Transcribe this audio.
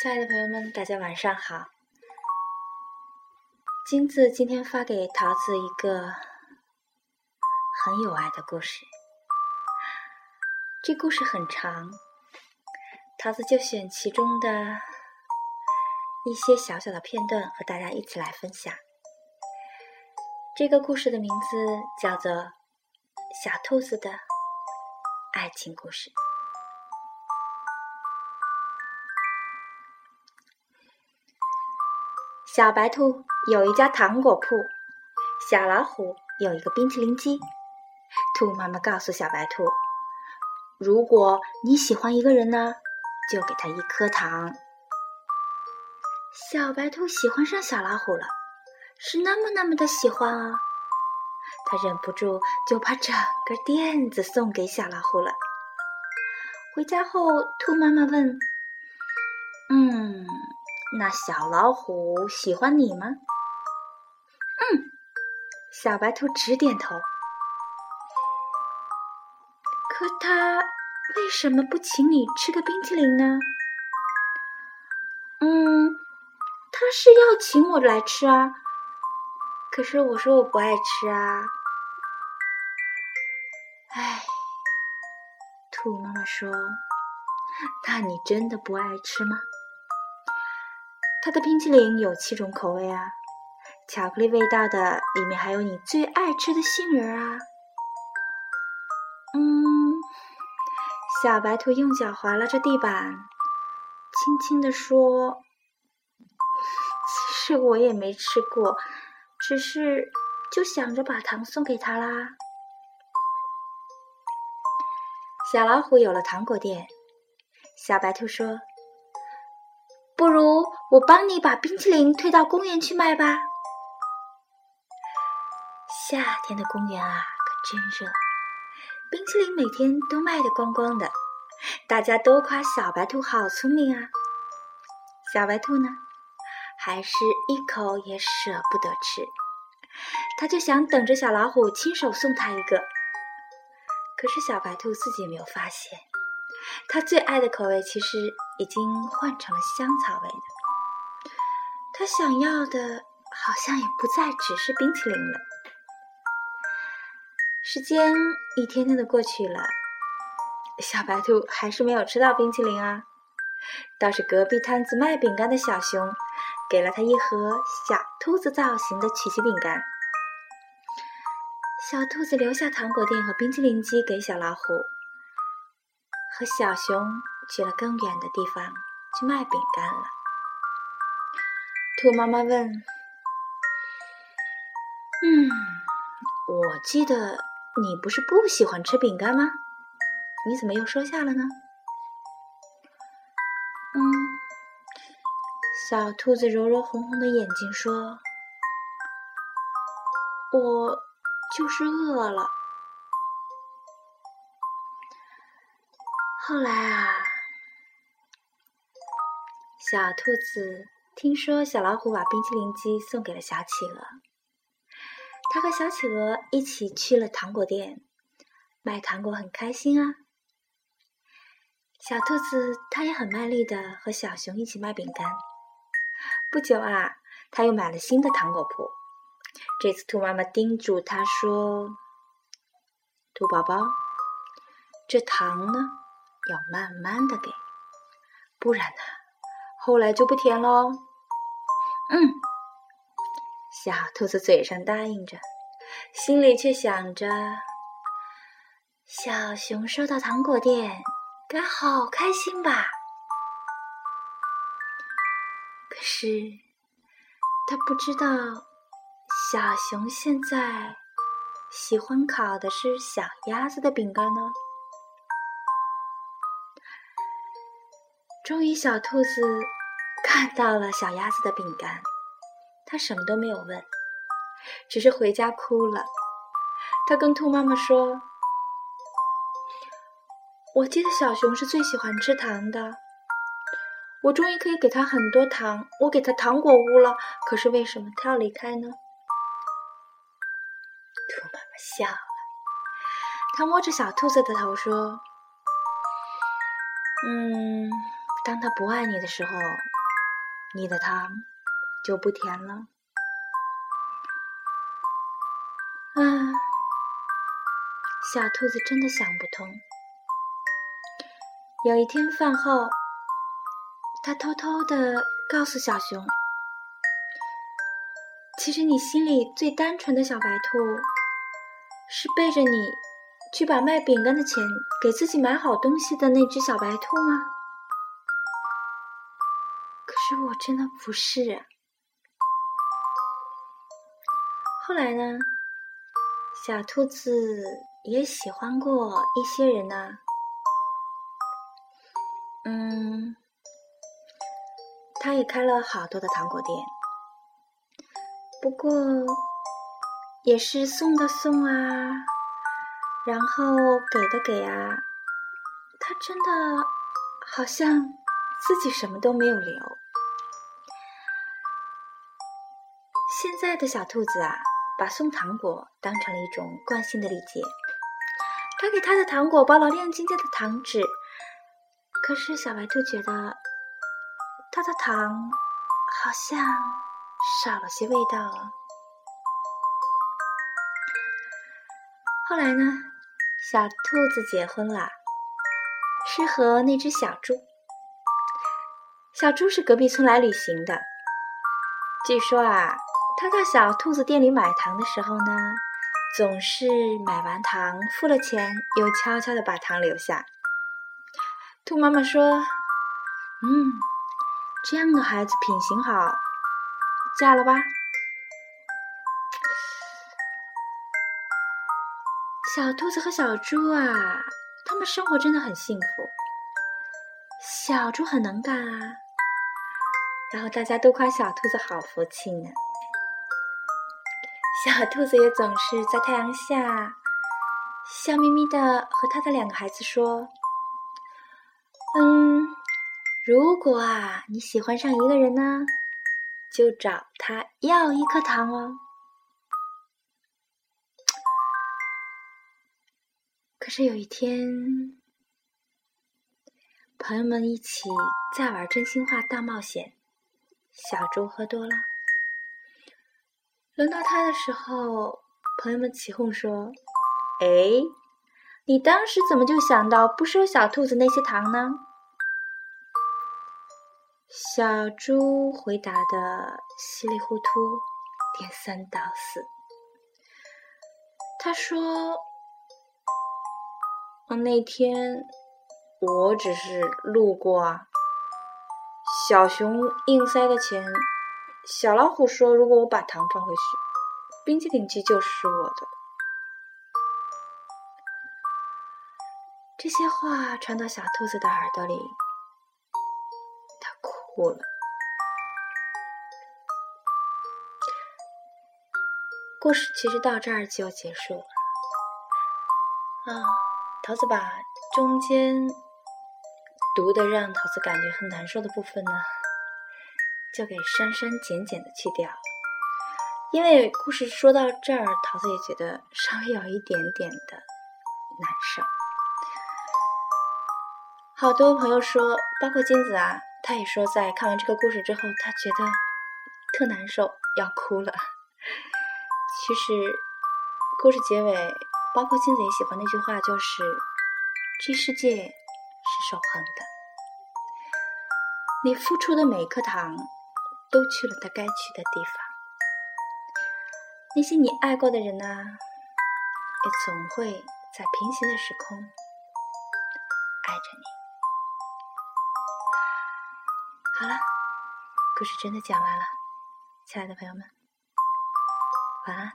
亲爱的朋友们，大家晚上好。金子今天发给桃子一个很有爱的故事，这故事很长，桃子就选其中的一些小小的片段和大家一起来分享。这个故事的名字叫做《小兔子的爱情故事》。小白兔有一家糖果铺，小老虎有一个冰淇淋机。兔妈妈告诉小白兔：“如果你喜欢一个人呢，就给他一颗糖。”小白兔喜欢上小老虎了，是那么那么的喜欢啊！他忍不住就把整个垫子送给小老虎了。回家后，兔妈妈问：“嗯？”那小老虎喜欢你吗？嗯，小白兔直点头。可他为什么不请你吃个冰淇淋呢？嗯，他是要请我来吃啊。可是我说我不爱吃啊。唉，兔妈妈说：“那你真的不爱吃吗？”它的冰淇淋有七种口味啊，巧克力味道的，里面还有你最爱吃的杏仁啊。嗯，小白兔用脚划拉着地板，轻轻地说：“ 其实我也没吃过，只是就想着把糖送给他啦。”小老虎有了糖果店，小白兔说。不如我帮你把冰淇淋推到公园去卖吧。夏天的公园啊，可真热，冰淇淋每天都卖得光光的，大家都夸小白兔好聪明啊。小白兔呢，还是一口也舍不得吃，他就想等着小老虎亲手送他一个。可是小白兔自己没有发现。他最爱的口味其实已经换成了香草味的，他想要的好像也不再只是冰淇淋了。时间一天天的过去了，小白兔还是没有吃到冰淇淋啊。倒是隔壁摊子卖饼干的小熊，给了他一盒小兔子造型的曲奇饼干。小兔子留下糖果店和冰淇淋机给小老虎。和小熊去了更远的地方去卖饼干了。兔妈妈问：“嗯，我记得你不是不喜欢吃饼干吗？你怎么又收下了呢？”嗯，小兔子揉揉红红的眼睛说：“我就是饿了。”后来啊，小兔子听说小老虎把冰淇淋机送给了小企鹅，它和小企鹅一起去了糖果店卖糖果，很开心啊。小兔子它也很卖力的和小熊一起卖饼干。不久啊，它又买了新的糖果铺。这次兔妈妈叮嘱它说：“兔宝宝，这糖呢？”要慢慢的给，不然呢，后来就不甜喽。嗯，小兔子嘴上答应着，心里却想着：小熊收到糖果店，该好开心吧。可是，他不知道，小熊现在喜欢烤的是小鸭子的饼干呢。终于，小兔子看到了小鸭子的饼干，它什么都没有问，只是回家哭了。它跟兔妈妈说：“我记得小熊是最喜欢吃糖的，我终于可以给它很多糖，我给它糖果屋了。可是为什么它要离开呢？”兔妈妈笑了，它摸着小兔子的头说：“嗯。”当他不爱你的时候，你的糖就不甜了。啊，小兔子真的想不通。有一天饭后，他偷偷的告诉小熊：“其实你心里最单纯的小白兔，是背着你去把卖饼干的钱给自己买好东西的那只小白兔吗？”可是我真的不是。后来呢？小兔子也喜欢过一些人呢。嗯，他也开了好多的糖果店，不过也是送的送啊，然后给的给啊，他真的好像自己什么都没有留。在的小兔子啊，把送糖果当成了一种惯性的礼节，他给他的糖果包了亮晶晶的糖纸。可是小白兔觉得，他的糖好像少了些味道。后来呢，小兔子结婚了，是和那只小猪。小猪是隔壁村来旅行的，据说啊，他到小兔子店里买糖的时候呢，总是买完糖付了钱，又悄悄的把糖留下。兔妈妈说：“嗯，这样的孩子品行好，嫁了吧。”小兔子和小猪啊，他们生活真的很幸福。小猪很能干啊，然后大家都夸小兔子好福气呢。小兔子也总是在太阳下，笑眯眯的和他的两个孩子说。嗯，如果啊你喜欢上一个人呢，就找他要一颗糖哦。可是有一天，朋友们一起在玩真心话大冒险，小猪喝多了，轮到他的时候，朋友们起哄说：“哎。”你当时怎么就想到不收小兔子那些糖呢？小猪回答的稀里糊涂，颠三倒四。他说：“那天我只是路过啊。小熊硬塞的钱，小老虎说如果我把糖放回去，冰淇淋机就是我的。”这些话传到小兔子的耳朵里，它哭了。故事其实到这儿就结束了。啊，桃子把中间读的让桃子感觉很难受的部分呢，就给删删减减的去掉，因为故事说到这儿，桃子也觉得稍微有一点点的难受。好多朋友说，包括金子啊，他也说，在看完这个故事之后，他觉得特难受，要哭了。其实，故事结尾，包括金子也喜欢那句话，就是“这世界是守恒的，你付出的每一颗糖，都去了他该去的地方。那些你爱过的人呢，也总会在平行的时空爱着你。”好了，故事真的讲完了，亲爱的朋友们，晚安。